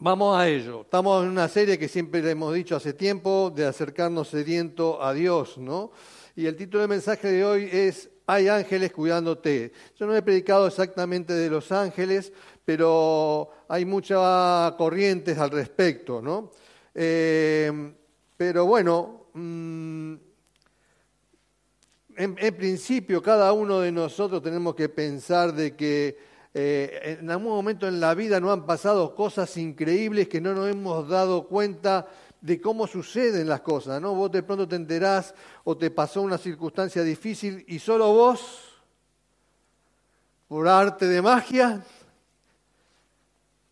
Vamos a ello. Estamos en una serie que siempre le hemos dicho hace tiempo de acercarnos sediento a Dios, ¿no? Y el título del mensaje de hoy es Hay ángeles cuidándote. Yo no he predicado exactamente de los ángeles, pero hay muchas corrientes al respecto, ¿no? Eh, pero bueno, mm, en principio cada uno de nosotros tenemos que pensar de que eh, en algún momento en la vida nos han pasado cosas increíbles que no nos hemos dado cuenta de cómo suceden las cosas, ¿no? Vos de pronto te enterás o te pasó una circunstancia difícil y solo vos, por arte de magia,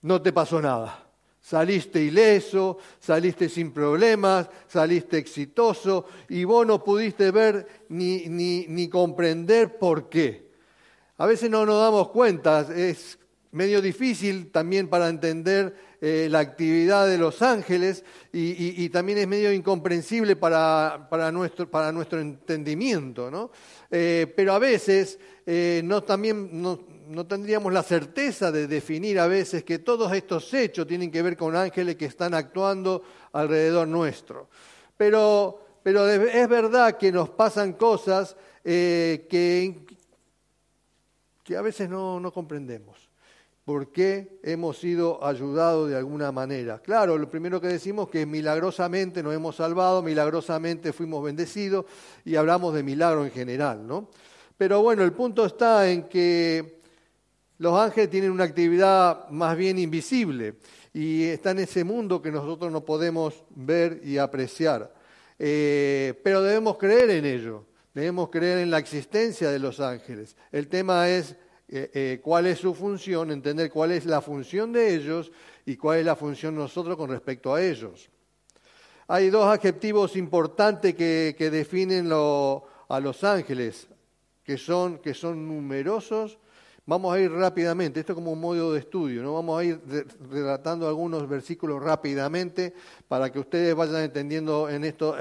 no te pasó nada. Saliste ileso, saliste sin problemas, saliste exitoso y vos no pudiste ver ni, ni, ni comprender por qué. A veces no nos damos cuenta, es medio difícil también para entender eh, la actividad de los ángeles y, también es medio incomprensible para, nuestro, entendimiento. ¿no? Eh, pero a veces eh, no, también no, tendríamos la certeza de definir a veces que todos estos hechos tienen que ver con ángeles que están actuando alrededor nuestro. Pero es verdad que nos pasan cosas que que a veces no, no comprendemos. ¿Por qué hemos sido ayudados de alguna manera? Claro, lo primero que decimos es que milagrosamente nos hemos salvado, milagrosamente fuimos bendecidos y hablamos de milagro en general, ¿no? Pero bueno, el punto está en que los ángeles tienen una actividad más bien invisible y está en ese mundo que nosotros no podemos ver y apreciar. Eh, pero debemos creer en ello. Debemos creer en la existencia de los ángeles. El tema es eh, eh, cuál es su función, entender cuál es la función de ellos y cuál es la función de nosotros con respecto a ellos. Hay dos adjetivos importantes que, definen a los ángeles, que son, que son numerosos. Vamos a ir rápidamente, esto como un modo de estudio, ¿no? Vamos a ir relatando algunos versículos rápidamente para que ustedes vayan entendiendo en esto,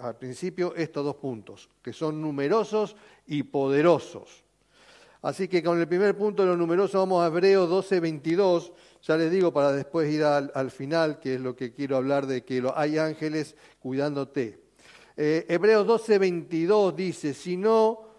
al principio estos dos puntos, que son numerosos y poderosos. Así que con el primer punto de los numerosos vamos a Hebreos 12, 22. Ya les digo para después ir al, final, que es lo que quiero hablar de que hay ángeles cuidándote. Eh, Hebreos 12, 22 dice, sino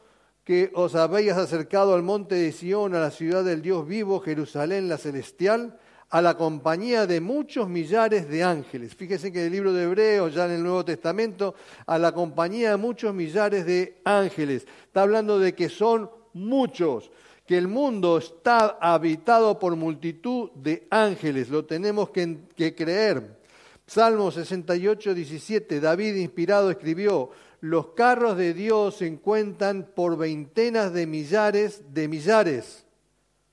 que os habéis acercado al monte de Sión, a la ciudad del Dios vivo, Jerusalén la celestial, a la compañía de muchos millares de ángeles. Fíjense que en el libro de Hebreos, ya en el Nuevo Testamento, a la compañía de muchos millares de ángeles. Está hablando de que son muchos, que el mundo está habitado por multitud de ángeles, lo tenemos que, creer. Salmo 68, 17, David inspirado escribió, los carros de Dios se encuentran por veintenas de millares de millares.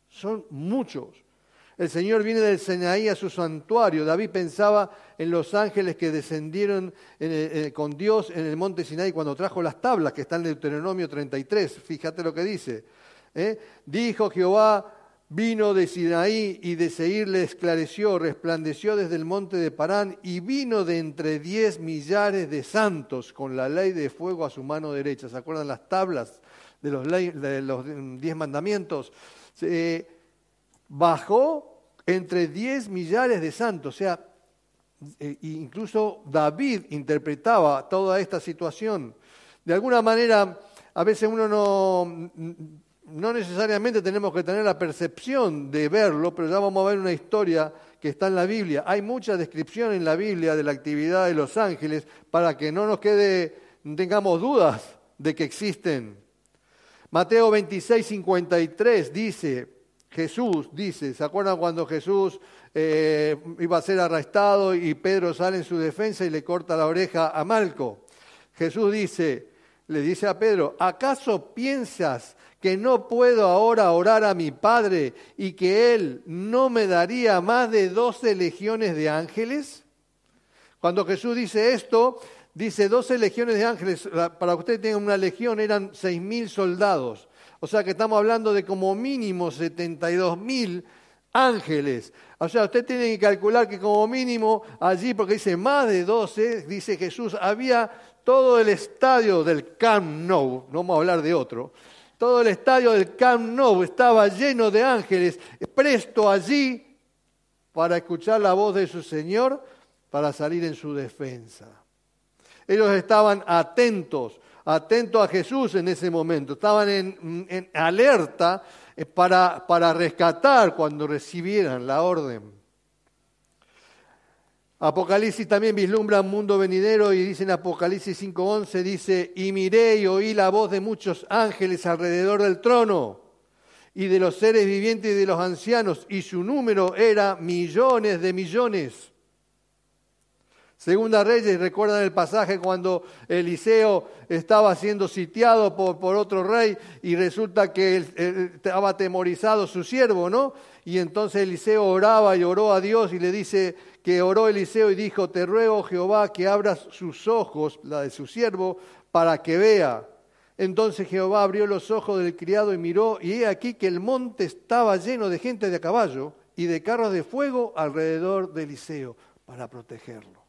Son muchos. El Señor viene del Sinaí a su santuario. David pensaba en los ángeles que descendieron con Dios en el monte Sinaí cuando trajo las tablas que están en Deuteronomio 33. Fíjate lo que dice. ¿eh? Dijo Jehová, vino de Sinaí y de Seir le esclareció, resplandeció desde el monte de Parán y vino de entre diez millares de santos con la ley de fuego a su mano derecha. ¿Se acuerdan las tablas de los, diez mandamientos? bajó entre 10 millares de santos, o sea, e incluso David interpretaba toda esta situación. De alguna manera, a veces uno no, no necesariamente tenemos que tener la percepción de verlo, pero ya vamos a ver una historia que está en la Biblia. Hay mucha descripción en la Biblia de la actividad de los ángeles para que no nos quede, tengamos dudas de que existen. Mateo 26, 53 dice, Jesús dice, ¿se acuerdan cuando Jesús eh, iba a ser arrestado y Pedro sale en su defensa y le corta la oreja a Malco? Jesús dice, le dice a Pedro, ¿acaso piensas que no puedo ahora orar a mi Padre y que Él no me daría más de doce legiones de ángeles? Cuando Jesús dice esto, dice doce legiones de ángeles, para que ustedes tengan una legión eran seis mil soldados. O sea que estamos hablando de como mínimo 72 mil ángeles. O sea, usted tiene que calcular que como mínimo allí, porque dice más de 12, dice Jesús, había todo el estadio del Camp Nou, no vamos a hablar de otro, todo el estadio del Camp Nou estaba lleno de ángeles, presto allí para escuchar la voz de su Señor, para salir en su defensa. Ellos estaban atentos, atentos a Jesús en ese momento, estaban en, alerta eh, para, para rescatar cuando recibieran la orden. Apocalipsis también vislumbra un mundo venidero y dice en Apocalipsis 5.11, dice, y miré y oí la voz de muchos ángeles alrededor del trono y de los seres vivientes y de los ancianos, y su número era millones de millones. Segunda Reyes, recuerdan el pasaje cuando Eliseo estaba siendo sitiado por, por otro rey y resulta que estaba atemorizado su siervo, ¿no? Y entonces Eliseo oraba y oró a Dios y le dice que oró Eliseo y dijo, te ruego Jehová que abras sus ojos, la de su siervo, para que vea. Entonces Jehová abrió los ojos del criado y miró, y he aquí que el monte estaba lleno de gente de a caballo y de carros de fuego alrededor de Eliseo para protegerlo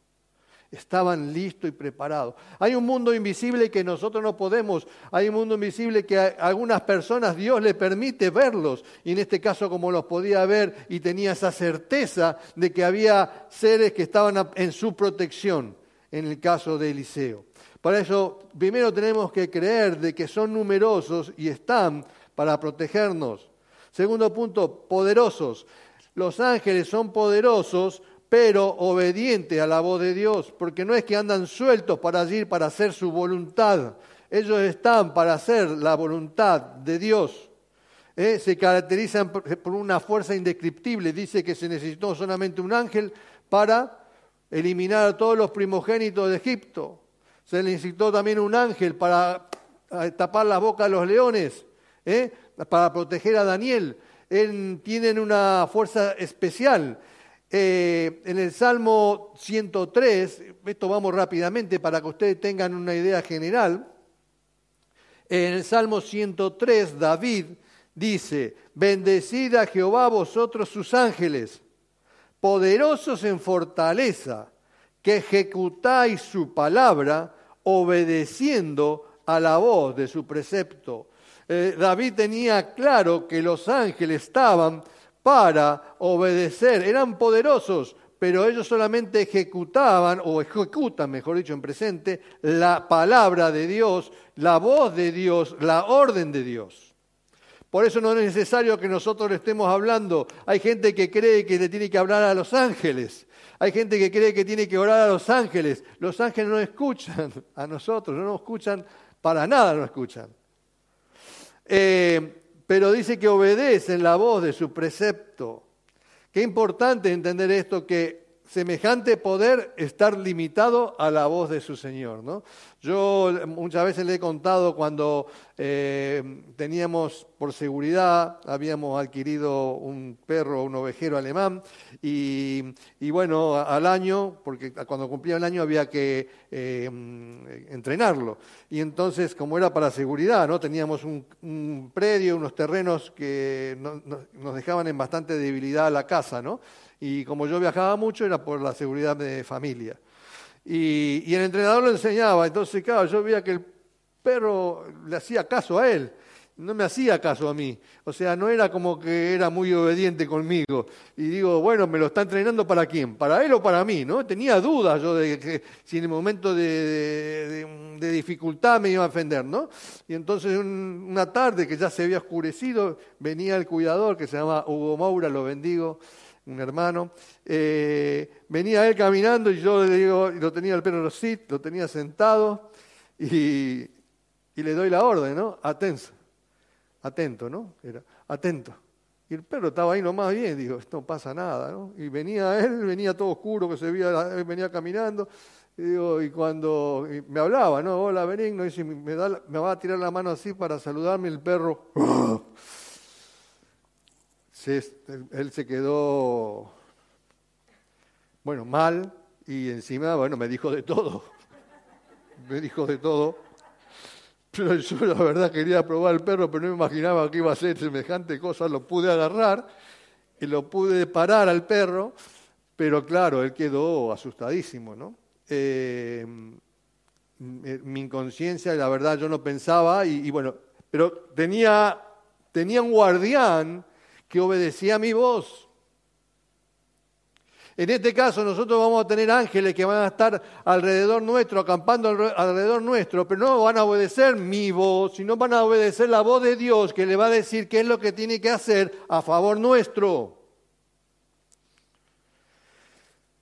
estaban listos y preparados. Hay un mundo invisible que nosotros no podemos, hay un mundo invisible que a algunas personas Dios le permite verlos, y en este caso como los podía ver y tenía esa certeza de que había seres que estaban en su protección, en el caso de Eliseo. Para eso, primero tenemos que creer de que son numerosos y están para protegernos. Segundo punto, poderosos. Los ángeles son poderosos pero obediente a la voz de Dios, porque no es que andan sueltos para allí para hacer su voluntad, ellos están para hacer la voluntad de Dios. ¿eh? Se caracterizan por una fuerza indescriptible, dice que se necesitó solamente un ángel para eliminar a todos los primogénitos de Egipto, se necesitó también un ángel para tapar la boca a los leones, ¿eh? para proteger a Daniel. tienen una fuerza especial eh, en el Salmo 103, esto vamos rápidamente para que ustedes tengan una idea general, en el Salmo 103 David dice, bendecid a Jehová vosotros sus ángeles, poderosos en fortaleza, que ejecutáis su palabra obedeciendo a la voz de su precepto. Eh, David tenía claro que los ángeles estaban para obedecer. Eran poderosos, pero ellos solamente ejecutaban, o ejecutan, mejor dicho, en presente, la palabra de Dios, la voz de Dios, la orden de Dios. Por eso no es necesario que nosotros estemos hablando. Hay gente que cree que le tiene que hablar a los ángeles. Hay gente que cree que tiene que orar a los ángeles. Los ángeles no escuchan a nosotros, no nos escuchan, para nada no escuchan. Eh, pero dice que obedecen la voz de su precepto. Qué importante entender esto, que semejante poder estar limitado a la voz de su Señor. ¿no? Yo muchas veces le he contado cuando eh, teníamos por seguridad, habíamos adquirido un perro, un ovejero alemán, y, bueno, al año, porque cuando cumplía el año había que eh, entrenarlo. Y entonces, como era para seguridad, ¿no? teníamos un, predio, unos terrenos que nos dejaban en bastante debilidad la casa, ¿no? Y como yo viajaba mucho era por la seguridad de familia. Y, el entrenador lo enseñaba, entonces claro, yo veía que el perro le hacía caso a él, no me hacía caso a mí, o sea, no era como que era muy obediente conmigo. Y digo, bueno, ¿me lo está entrenando para quién? ¿Para él o para mí? ¿no? Tenía dudas yo de que si en el momento de, dificultad me iba a ofender, ¿no? Y entonces una tarde que ya se había oscurecido, venía el cuidador que se llama Hugo Maura, lo bendigo, un hermano, eh, venía él caminando y yo le digo, lo tenía el perro sit, lo tenía sentado y, le doy la orden, ¿no? Atento, atento, ¿no? Era atento. Y el perro estaba ahí nomás bien, digo, esto no pasa nada, ¿no? Y venía él, venía todo oscuro, que se veía, venía caminando, y, digo, y cuando me hablaba, ¿no? Hola, Benigno, y me, me va a tirar la mano así para saludarme, el perro él se quedó, bueno, mal y encima, bueno, me dijo de todo. Me dijo de todo. Pero yo la verdad quería probar el perro, pero no me imaginaba que iba a ser semejante cosa. Lo pude agarrar y lo pude parar al perro, pero claro, él quedó asustadísimo, ¿no? Eh, mi inconsciencia, la verdad, yo no pensaba, y, y bueno, pero tenía, tenía un guardián que obedecía mi voz. En este caso nosotros vamos a tener ángeles que van a estar alrededor nuestro, acampando alrededor nuestro, pero no van a obedecer mi voz, sino van a obedecer la voz de Dios que le va a decir qué es lo que tiene que hacer a favor nuestro.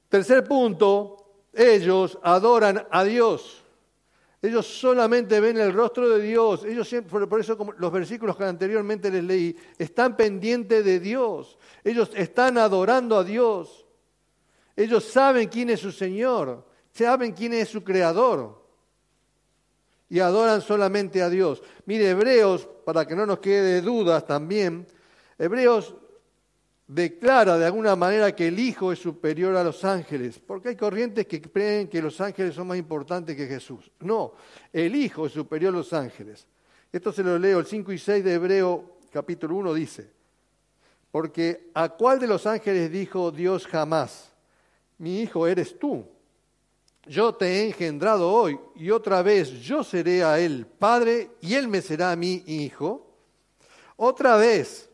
Tercer punto, ellos adoran a Dios. Ellos solamente ven el rostro de Dios. Ellos siempre, por eso los versículos que anteriormente les leí, están pendientes de Dios. Ellos están adorando a Dios. Ellos saben quién es su Señor, saben quién es su Creador. Y adoran solamente a Dios. Mire, Hebreos, para que no nos quede dudas también, Hebreos declara de alguna manera que el Hijo es superior a los ángeles, porque hay corrientes que creen que los ángeles son más importantes que Jesús. No, el Hijo es superior a los ángeles. Esto se lo leo, el 5 y 6 de Hebreo capítulo 1 dice, porque ¿a cuál de los ángeles dijo Dios jamás? Mi hijo eres tú. Yo te he engendrado hoy y otra vez yo seré a él padre y él me será a mí hijo. Otra vez,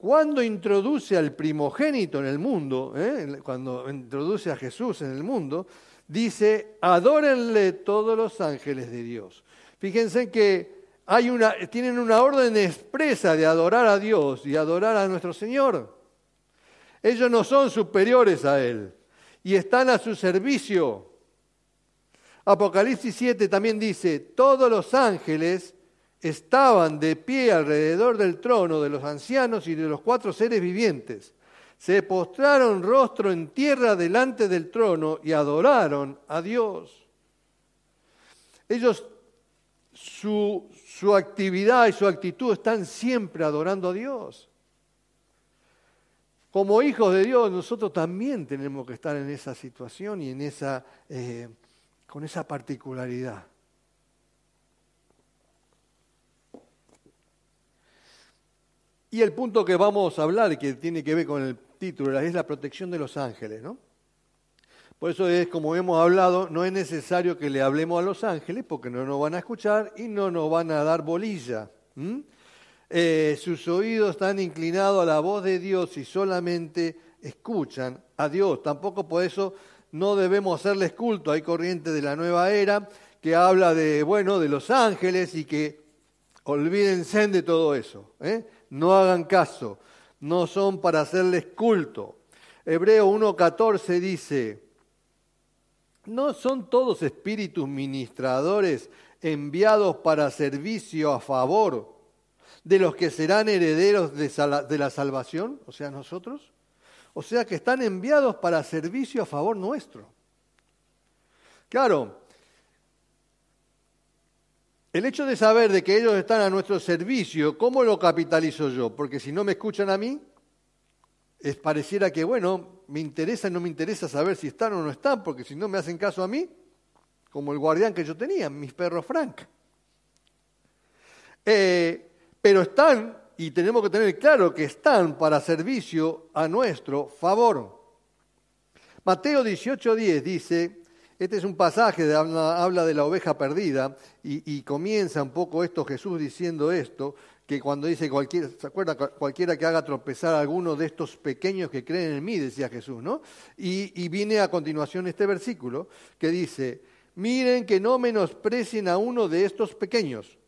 cuando introduce al primogénito en el mundo, ¿eh? cuando introduce a Jesús en el mundo, dice, adórenle todos los ángeles de Dios. Fíjense que hay una, tienen una orden expresa de adorar a Dios y adorar a nuestro Señor. Ellos no son superiores a Él y están a su servicio. Apocalipsis 7 también dice, todos los ángeles estaban de pie alrededor del trono de los ancianos y de los cuatro seres vivientes. Se postraron rostro en tierra delante del trono y adoraron a Dios. Ellos, su, su actividad y su actitud están siempre adorando a Dios. Como hijos de Dios, nosotros también tenemos que estar en esa situación y en esa, eh, con esa particularidad. Y el punto que vamos a hablar, que tiene que ver con el título, es la protección de los ángeles, ¿no? Por eso es, como hemos hablado, no es necesario que le hablemos a los ángeles porque no nos van a escuchar y no nos van a dar bolilla. Eh, sus oídos están inclinados a la voz de Dios y solamente escuchan a Dios. Tampoco por eso no debemos hacerles culto. Hay corriente de la nueva era que habla de, bueno, de los ángeles y que olvídense de todo eso. ¿eh? No hagan caso, no son para hacerles culto. Hebreo 1.14 dice, ¿no son todos espíritus ministradores enviados para servicio a favor de los que serán herederos de, la salvación, o sea, nosotros? O sea, que están enviados para servicio a favor nuestro. Claro, el hecho de saber de que ellos están a nuestro servicio, ¿cómo lo capitalizo yo? Porque si no me escuchan a mí, es pareciera que, bueno, me interesa y no me interesa saber si están o no están, porque si no me hacen caso a mí, como el guardián que yo tenía, mis perros Frank. Eh, pero están, y tenemos que tener claro que están para servicio a nuestro favor. Mateo 18:10 dice, este es un pasaje, de, habla, de la oveja perdida y, comienza un poco esto Jesús diciendo esto, que cuando dice cualquiera, ¿se acuerda? Cualquiera que haga tropezar a alguno de estos pequeños que creen en mí, decía Jesús, ¿no? Y, y viene a continuación este versículo que dice, miren que no menosprecien a uno de estos pequeños,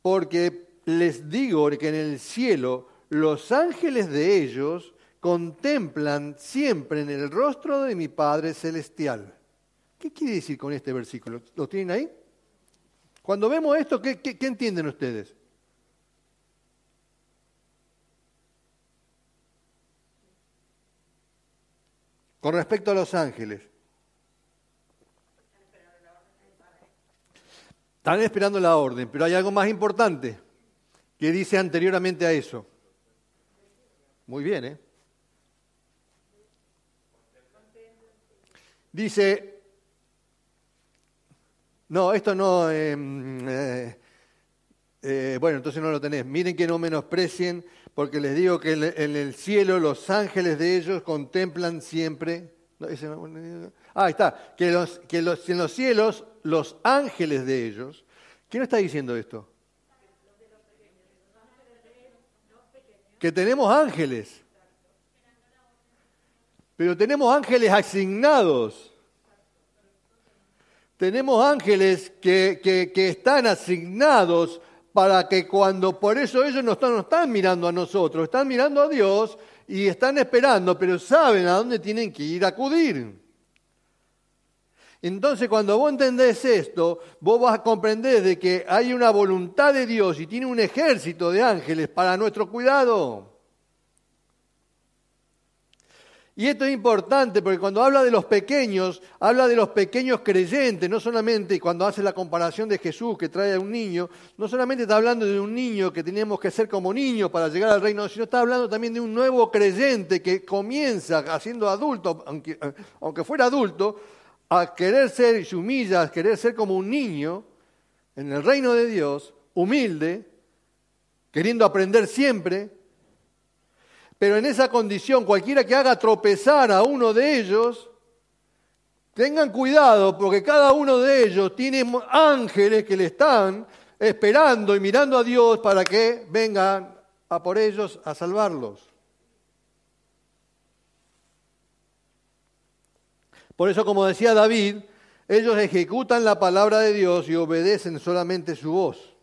porque les digo que en el cielo los ángeles de ellos contemplan siempre en el rostro de mi Padre Celestial. ¿Qué quiere decir con este versículo? ¿Lo tienen ahí? Cuando vemos esto, ¿qué, entienden ustedes? Con respecto a los ángeles. Están esperando la orden, pero hay algo más importante que dice anteriormente a eso. Muy bien, ¿eh? Dice, no, esto no. Em, eh, eh, bueno, entonces no lo tenés. Miren que no menosprecien, porque les digo que en, el cielo los ángeles de ellos contemplan siempre. ah, ahí está. Que, los, que los, en los cielos los ángeles de ellos. ¿Quién está diciendo esto? Que tenemos ángeles. Pero tenemos ángeles asignados. Tenemos ángeles que, que, están asignados para que cuando, por eso ellos no están, no están mirando a nosotros, están mirando a Dios y están esperando, pero saben a dónde tienen que ir a acudir. Entonces, cuando vos entendés esto, vos vas a comprender de que hay una voluntad de Dios y tiene un ejército de ángeles para nuestro cuidado. Y esto es importante porque cuando habla de los pequeños, habla de los pequeños creyentes, no solamente cuando hace la comparación de Jesús que trae a un niño, no solamente está hablando de un niño que teníamos que ser como niños para llegar al reino, sino está hablando también de un nuevo creyente que comienza haciendo adulto, aunque, aunque fuera adulto, a querer ser y se humilla, a querer ser como un niño en el reino de Dios, humilde, queriendo aprender siempre, pero en esa condición, cualquiera que haga tropezar a uno de ellos, tengan cuidado porque cada uno de ellos tiene ángeles que le están esperando y mirando a Dios para que vengan a por ellos a salvarlos. Por eso, como decía David, ellos ejecutan la palabra de Dios y obedecen solamente su voz.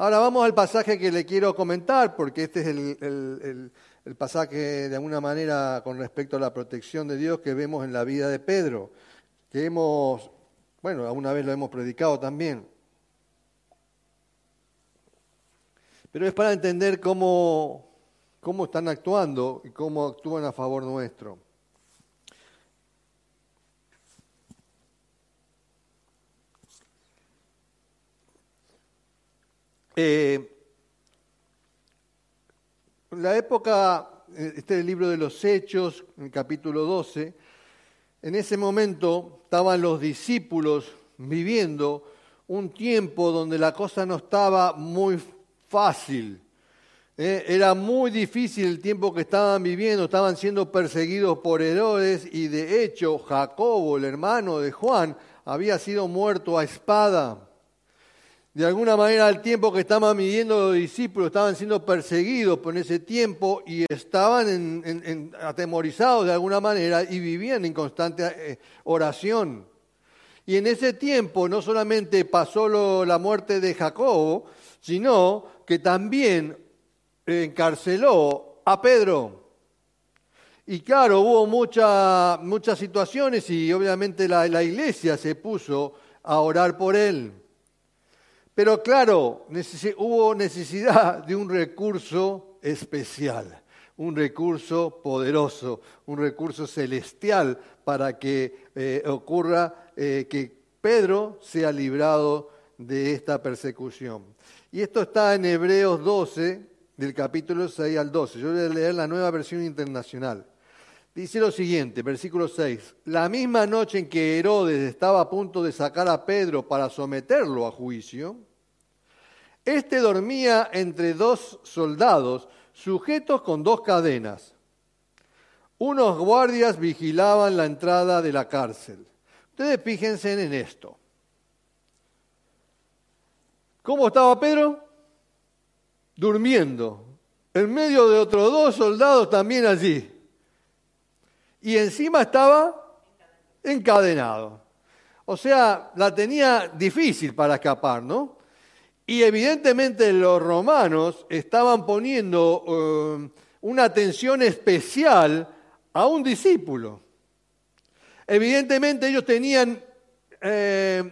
Ahora vamos al pasaje que le quiero comentar, porque este es el, pasaje de alguna manera con respecto a la protección de Dios que vemos en la vida de Pedro, que hemos, bueno, alguna vez lo hemos predicado también. Pero es para entender cómo, cómo están actuando y cómo actúan a favor nuestro. Eh, la época, este es el libro de los Hechos, en el capítulo 12, en ese momento estaban los discípulos viviendo un tiempo donde la cosa no estaba muy fácil. Eh, era muy difícil el tiempo que estaban viviendo, estaban siendo perseguidos por Herodes y de hecho Jacobo, el hermano de Juan, había sido muerto a espada de alguna manera al tiempo que estaban midiendo los discípulos, estaban siendo perseguidos por ese tiempo y estaban atemorizados de alguna manera y vivían en constante eh, oración. Y en ese tiempo no solamente pasó la muerte de Jacobo, sino que también encarceló a Pedro. Y claro, hubo muchas situaciones y obviamente la iglesia se puso a orar por él. Pero claro, hubo necesidad de un recurso especial, un recurso poderoso, un recurso celestial para que eh, ocurra eh, que Pedro sea librado de esta persecución. Y esto está en Hebreos 12, del capítulo 6 al 12. Yo voy a leer la nueva versión internacional. Dice lo siguiente, versículo 6. La misma noche en que Herodes estaba a punto de sacar a Pedro para someterlo a juicio, este dormía entre dos soldados sujetos con dos cadenas. Unos guardias vigilaban la entrada de la cárcel. Ustedes fíjense en esto. ¿Cómo estaba Pedro? Durmiendo, en medio de otros dos soldados también allí. Y encima estaba encadenado. O sea, la tenía difícil para escapar, ¿no? Y evidentemente los romanos estaban poniendo eh, una atención especial a un discípulo. Evidentemente ellos tenían, eh,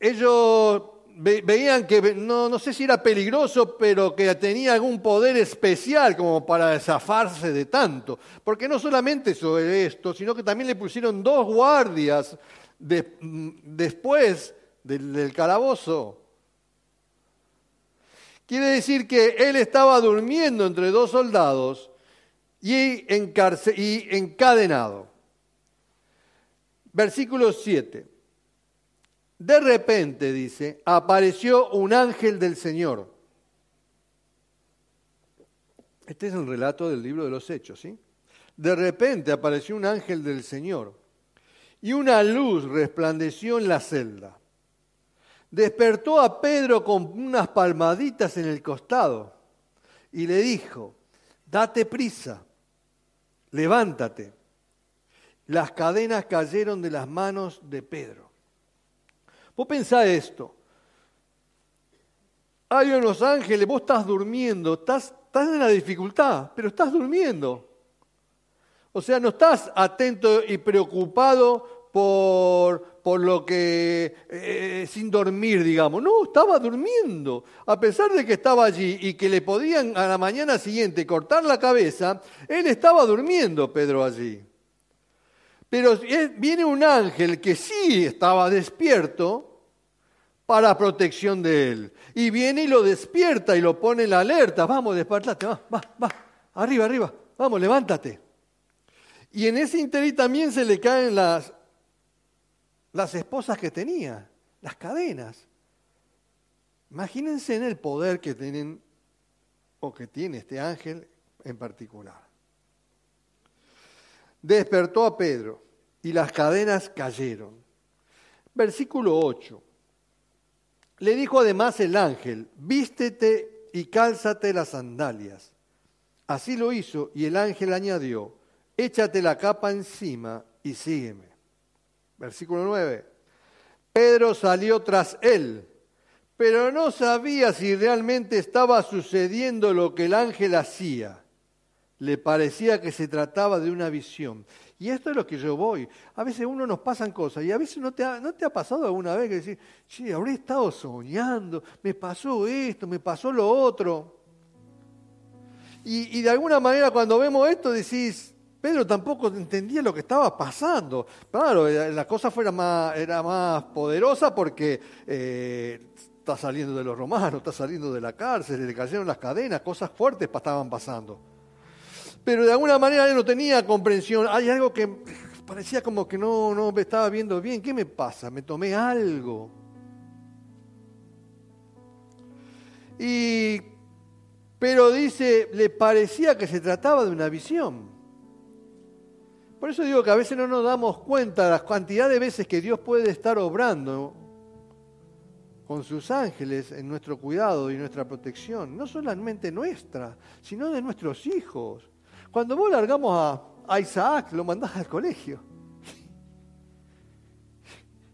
ellos veían que, no, no sé si era peligroso, pero que tenía algún poder especial como para zafarse de tanto. Porque no solamente sobre esto, sino que también le pusieron dos guardias después del, calabozo. Quiere decir que él estaba durmiendo entre dos soldados y, y encadenado. Versículo 7. De repente, dice, apareció un ángel del Señor. Este es el relato del libro de los Hechos, ¿sí? De repente apareció un ángel del Señor y una luz resplandeció en la celda despertó a Pedro con unas palmaditas en el costado y le dijo, date prisa, levántate. Las cadenas cayeron de las manos de Pedro. Vos pensá esto. Hay unos ángeles, vos estás durmiendo, estás, estás en la dificultad, pero estás durmiendo. O sea, no estás atento y preocupado por, por lo que, eh, sin dormir, digamos. No, estaba durmiendo. A pesar de que estaba allí y que le podían a la mañana siguiente cortar la cabeza, él estaba durmiendo, Pedro, allí. Pero viene un ángel que sí estaba despierto para protección de él. Y viene y lo despierta y lo pone en la alerta. Vamos, despertate, va, va, va. Arriba, arriba. Vamos, levántate. Y en ese interín también se le caen las, las esposas que tenía, las cadenas. Imagínense en el poder que tienen o que tiene este ángel en particular. Despertó a Pedro y las cadenas cayeron. Versículo 8. Le dijo además el ángel, vístete y cálzate las sandalias. Así lo hizo y el ángel añadió, échate la capa encima y sígueme. Versículo 9. Pedro salió tras él, pero no sabía si realmente estaba sucediendo lo que el ángel hacía. Le parecía que se trataba de una visión. Y esto es lo que yo voy. A veces uno nos pasan cosas y a veces no te ha, pasado alguna vez que decir, sí, habré estado soñando, me pasó esto, me pasó lo otro. Y, y de alguna manera cuando vemos esto decís, Pedro tampoco entendía lo que estaba pasando. Claro, eh, la cosa fuera más, era más poderosa porque eh, está saliendo de los romanos, está saliendo de la cárcel, le cayeron las cadenas, cosas fuertes estaban pasando pero de alguna manera él no tenía comprensión. Hay algo que parecía como que no, no me estaba viendo bien. ¿Qué me pasa? Me tomé algo. Y, pero dice, le parecía que se trataba de una visión. Por eso digo que a veces no nos damos cuenta de la cantidad de veces que Dios puede estar obrando con sus ángeles en nuestro cuidado y nuestra protección, no solamente nuestra, sino de nuestros hijos. Cuando vos largamos a, Isaac, lo mandás al colegio.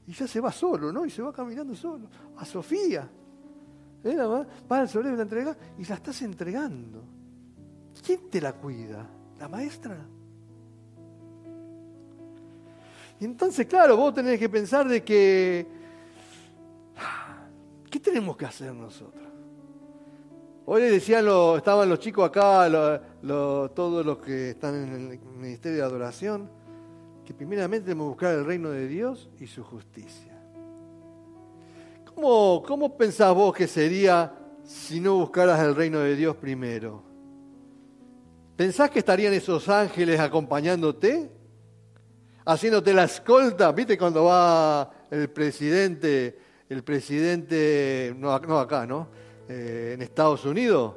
Y ya se va solo, ¿no? Y se va caminando solo. A Sofía. ¿Eh, va al y la entrega y la estás entregando. ¿Quién te la cuida? ¿La maestra? Entonces, claro, vos tenés que pensar de que, ¿qué tenemos que hacer nosotros? Hoy le decían, lo, estaban los chicos acá, todos los que están en el Ministerio de Adoración, que primeramente debemos buscar el reino de Dios y su justicia. ¿Cómo, ¿Cómo pensás vos que sería si no buscaras el reino de Dios primero? ¿Pensás que estarían esos ángeles acompañándote? Haciéndote la escolta, ¿viste cuando va el presidente, el presidente, no, acá, ¿no? Eh, en Estados Unidos,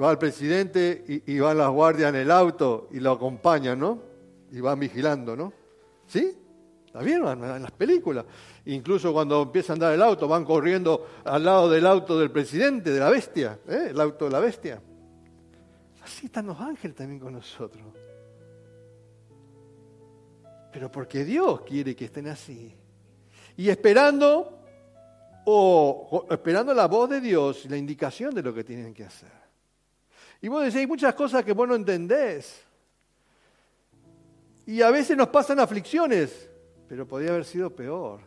va el presidente y, van las guardias en el auto y lo acompañan, ¿no? Y van vigilando, ¿no? ¿Sí? ¿Está bien? En las películas. Incluso cuando empieza a andar el auto, van corriendo al lado del auto del presidente, de la bestia, ¿eh? el auto de la bestia. Así están los ángeles también con nosotros. Pero porque Dios quiere que estén así. Y esperando o esperando la voz de Dios y la indicación de lo que tienen que hacer. Y vos decís, hay muchas cosas que vos no entendés. Y a veces nos pasan aflicciones, pero podría haber sido peor.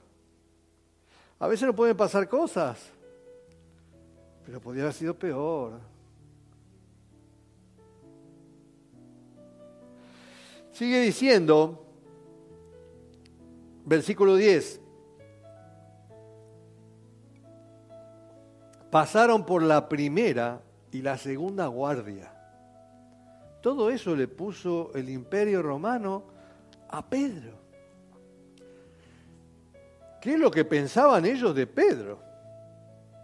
A veces nos pueden pasar cosas, pero podría haber sido peor. Sigue diciendo, versículo 10, pasaron por la primera y la segunda guardia. Todo eso le puso el imperio romano a Pedro. ¿Qué es lo que pensaban ellos de Pedro?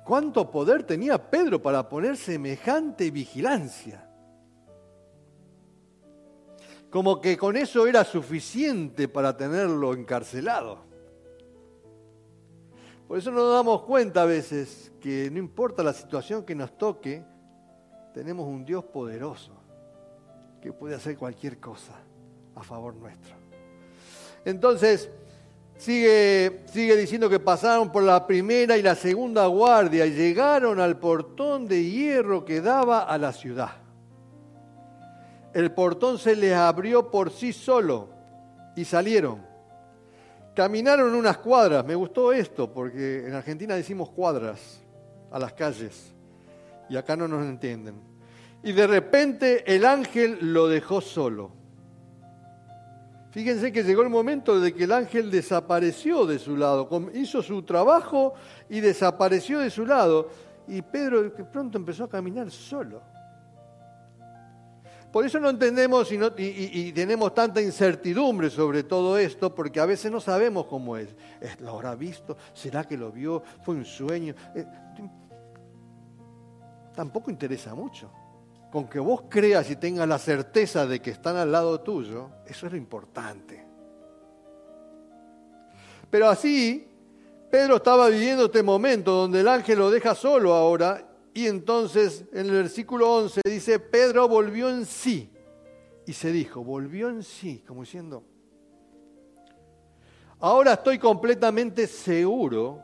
¿Cuánto poder tenía Pedro para poner semejante vigilancia? Como que con eso era suficiente para tenerlo encarcelado. Por eso nos damos cuenta a veces que no importa la situación que nos toque, tenemos un Dios poderoso. que puede hacer cualquier cosa a favor nuestro. Entonces, sigue, sigue diciendo que pasaron por la primera y la segunda guardia y llegaron al portón de hierro que daba a la ciudad. El portón se les abrió por sí solo y salieron. Caminaron unas cuadras, me gustó esto, porque en Argentina decimos cuadras a las calles y acá no nos entienden. Y de repente el ángel lo dejó solo. Fíjense que llegó el momento de que el ángel desapareció de su lado, hizo su trabajo y desapareció de su lado. Y Pedro de pronto empezó a caminar solo. Por eso no entendemos y, tenemos tanta incertidumbre sobre todo esto, porque a veces no sabemos cómo es. ¿Lo habrá visto? ¿Será que lo vio? ¿Fue un sueño? Eh, tampoco interesa mucho. Con que vos creas y tengas la certeza de que están al lado tuyo, eso es lo importante. Pero así, Pedro estaba viviendo este momento donde el ángel lo deja solo ahora y entonces en el versículo 11 dice, Pedro volvió en sí. Y se dijo, volvió en sí, como diciendo, ahora estoy completamente seguro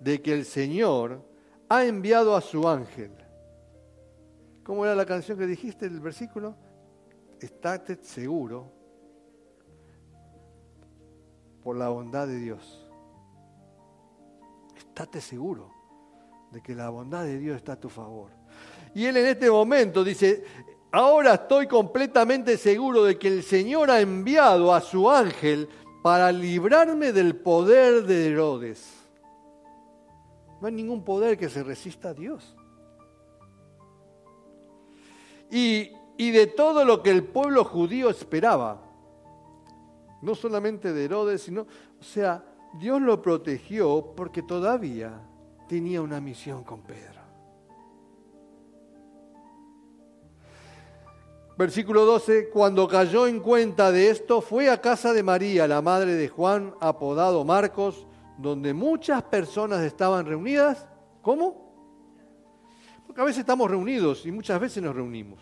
de que el Señor ha enviado a su ángel. ¿Cómo era la canción que dijiste, el versículo? Estate seguro por la bondad de Dios. Estate seguro de que la bondad de Dios está a tu favor. Y él en este momento dice, ahora estoy completamente seguro de que el Señor ha enviado a su ángel para librarme del poder de Herodes. No hay ningún poder que se resista a Dios. Y, y de todo lo que el pueblo judío esperaba. No solamente de Herodes, sino, o sea, Dios lo protegió porque todavía tenía una misión con Pedro. Versículo 12, cuando cayó en cuenta de esto, fue a casa de María, la madre de Juan, apodado Marcos, donde muchas personas estaban reunidas. ¿Cómo? Porque a veces estamos reunidos y muchas veces nos reunimos,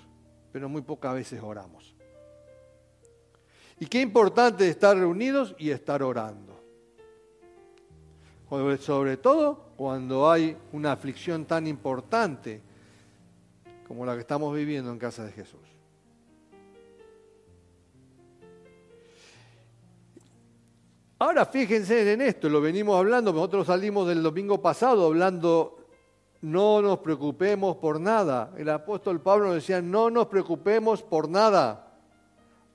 pero muy pocas veces oramos. Y qué importante estar reunidos y estar orando. Sobre todo cuando hay una aflicción tan importante como la que estamos viviendo en casa de Jesús. Ahora fíjense en esto, lo venimos hablando, nosotros salimos del domingo pasado hablando, no nos preocupemos por nada. El apóstol Pablo nos decía, no nos preocupemos por nada,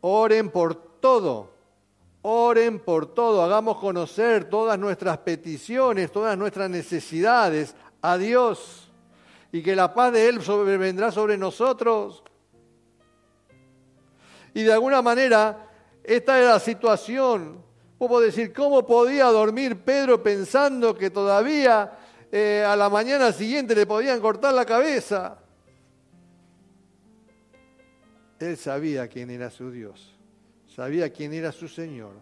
oren por todo. Oren por todo, hagamos conocer todas nuestras peticiones, todas nuestras necesidades a Dios y que la paz de Él vendrá sobre nosotros. Y de alguna manera, esta era la situación. Puedo decir, ¿cómo podía dormir Pedro pensando que todavía eh, a la mañana siguiente le podían cortar la cabeza? Él sabía quién era su Dios sabía quién era su Señor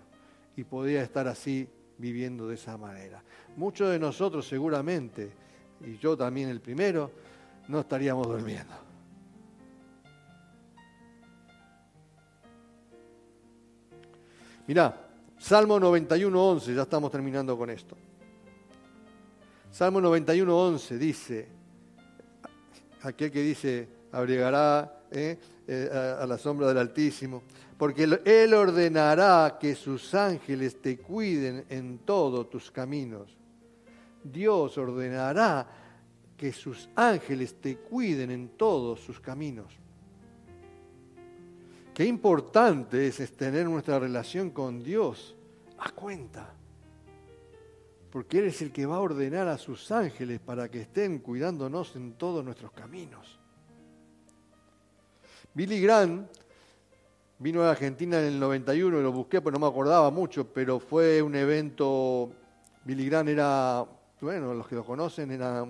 y podía estar así viviendo de esa manera. Muchos de nosotros seguramente, y yo también el primero, no estaríamos durmiendo. Mirá, Salmo 91.11, ya estamos terminando con esto. Salmo 91.11 dice, aquel que dice, abrigará eh, eh, a la sombra del Altísimo, porque Él ordenará que sus ángeles te cuiden en todos tus caminos. Dios ordenará que sus ángeles te cuiden en todos sus caminos. Qué importante es tener nuestra relación con Dios a cuenta. Porque Él es el que va a ordenar a sus ángeles para que estén cuidándonos en todos nuestros caminos. Billy Graham Vino a Argentina en el 91, lo busqué, pues no me acordaba mucho, pero fue un evento, Billy Graham era, bueno, los que lo conocen, era,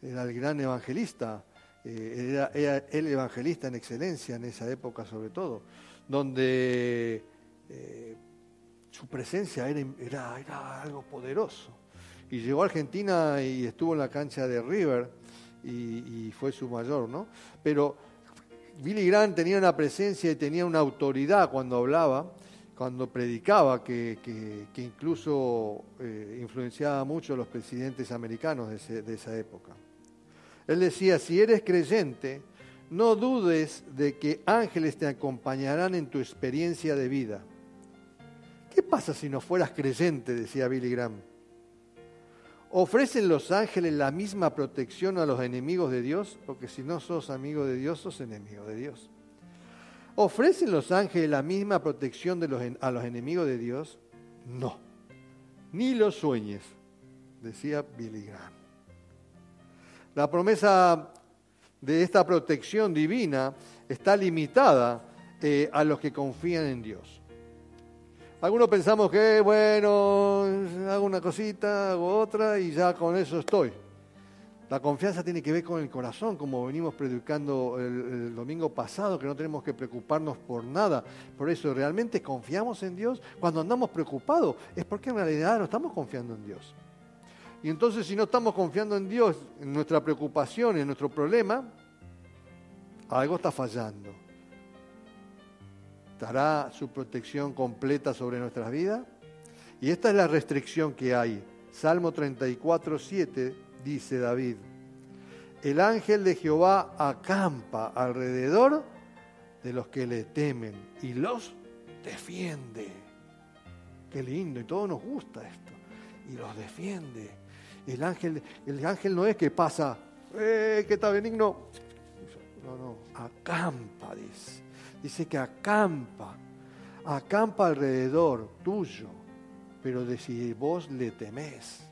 el gran evangelista, eh, era, el evangelista en excelencia en esa época sobre todo, donde eh, su presencia era, algo poderoso. Y llegó a Argentina y estuvo en la cancha de River y, y fue su mayor, ¿no? Pero Billy Graham tenía una presencia y tenía una autoridad cuando hablaba, cuando predicaba, que, incluso eh, influenciaba mucho a los presidentes americanos de, esa época. Él decía, si eres creyente, no dudes de que ángeles te acompañarán en tu experiencia de vida. ¿Qué pasa si no fueras creyente? decía Billy Graham. ¿Ofrecen los ángeles la misma protección a los enemigos de Dios? Porque si no sos amigo de Dios, sos enemigo de Dios. ¿Ofrecen los ángeles la misma protección a los enemigos de Dios? No. Ni lo sueñes, decía Billy Graham. La promesa de esta protección divina está limitada eh, a los que confían en Dios. Algunos pensamos que, bueno, hago una cosita, hago otra y ya con eso estoy. La confianza tiene que ver con el corazón, como venimos predicando el, domingo pasado, que no tenemos que preocuparnos por nada. Por eso, ¿realmente confiamos en Dios? Cuando andamos preocupados es porque en realidad no estamos confiando en Dios. Y entonces si no estamos confiando en Dios, en nuestra preocupación, en nuestro problema, algo está fallando dará su protección completa sobre nuestras vidas? Y esta es la restricción que hay. Salmo 34, 7 dice David, el ángel de Jehová acampa alrededor de los que le temen y los defiende. Qué lindo, y todo nos gusta esto. Y los defiende. El ángel, el ángel no es que pasa, eh, que está benigno. No, no, acampa, dice dice que acampa, acampa alrededor tuyo, pero de si vos le temés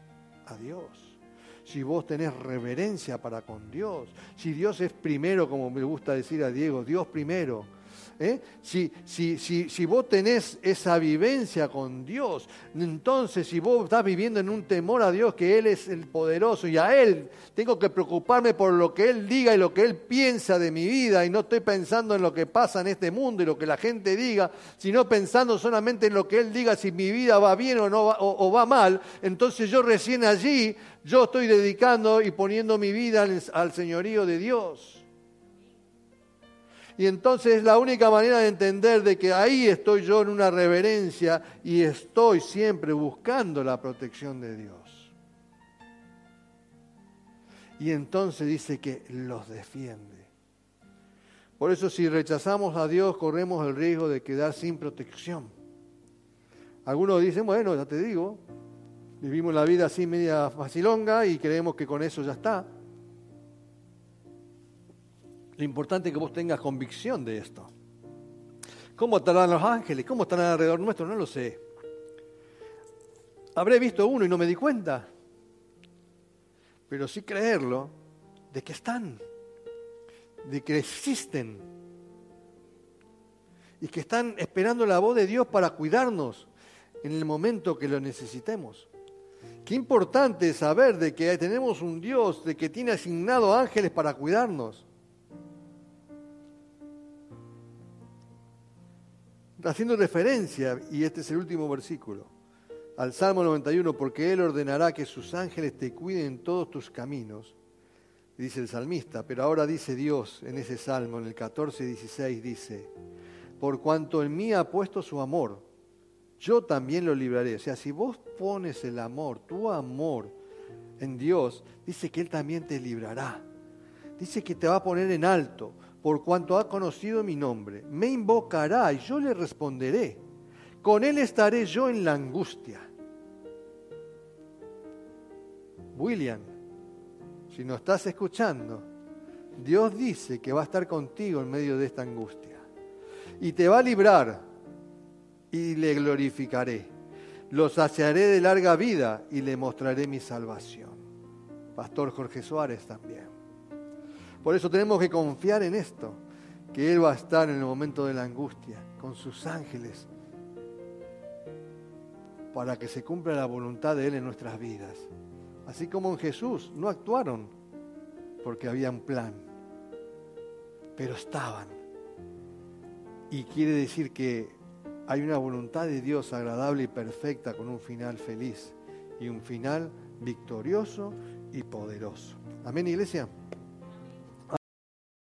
a Dios, si vos tenés reverencia para con Dios, si Dios es primero, como me gusta decir a Diego, Dios primero, ¿eh? Si, si, si, si vos tenés esa vivencia con Dios, entonces si vos estás viviendo en un temor a Dios, que Él es el poderoso y a Él tengo que preocuparme por lo que Él diga y lo que Él piensa de mi vida y no estoy pensando en lo que pasa en este mundo y lo que la gente diga, sino pensando solamente en lo que Él diga si mi vida va bien o, no o, va mal, entonces yo recién allí, yo estoy dedicando y poniendo mi vida al señorío de Dios. Y entonces es la única manera de entender de que ahí estoy yo en una reverencia y estoy siempre buscando la protección de Dios. Y entonces dice que los defiende. Por eso si rechazamos a Dios corremos el riesgo de quedar sin protección. Algunos dicen, bueno, ya te digo, vivimos la vida así media facilonga y creemos que con eso ya está. Lo importante es que vos tengas convicción de esto. ¿Cómo estarán los ángeles? ¿Cómo estarán alrededor nuestro? No lo sé. Habré visto uno y no me di cuenta. Pero sí creerlo de que están, de que existen y que están esperando la voz de Dios para cuidarnos en el momento que lo necesitemos. Qué importante saber de que tenemos un Dios, de que tiene asignado ángeles para cuidarnos. Haciendo referencia, y este es el último versículo, al Salmo 91, porque Él ordenará que sus ángeles te cuiden en todos tus caminos, dice el salmista, pero ahora dice Dios en ese Salmo, en el 14, 16, dice, por cuanto en mí ha puesto su amor, yo también lo libraré. O sea, si vos pones el amor, tu amor en Dios, dice que Él también te librará. Dice que te va a poner en alto por cuanto ha conocido mi nombre. Me invocará y yo le responderé. Con él estaré yo en la angustia. William, si no estás escuchando, Dios dice que va a estar contigo en medio de esta angustia. Y te va a librar y le glorificaré. Lo saciaré de larga vida y le mostraré mi salvación. Pastor Jorge Suárez también. Por eso tenemos que confiar en esto, que Él va a estar en el momento de la angustia con sus ángeles para que se cumpla la voluntad de Él en nuestras vidas. Así como en Jesús no actuaron porque había un plan, pero estaban. Y quiere decir que hay una voluntad de Dios agradable y perfecta con un final feliz y un final victorioso y poderoso. Amén, iglesia.